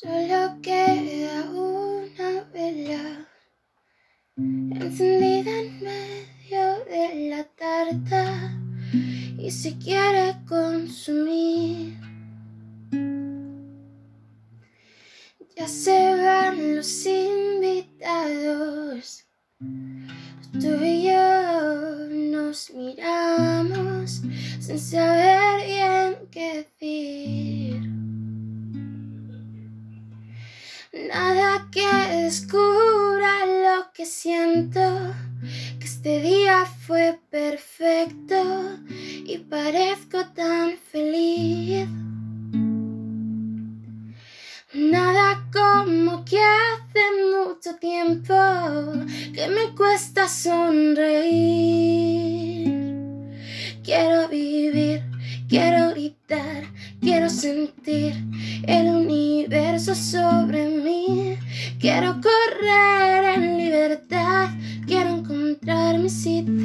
Solo queda una vela encendida en medio de la tarta y se quiere consumir. Ya se van los invitados. Tú y yo nos miramos sin saber bien qué Nada que descubra lo que siento, que este día fue perfecto y parezco tan feliz. Nada como que hace mucho tiempo que me cuesta sonreír. Quiero vivir, quiero gritar, quiero sentir el sobre mí. Quiero correr en libertad, quiero encontrar mi sitio.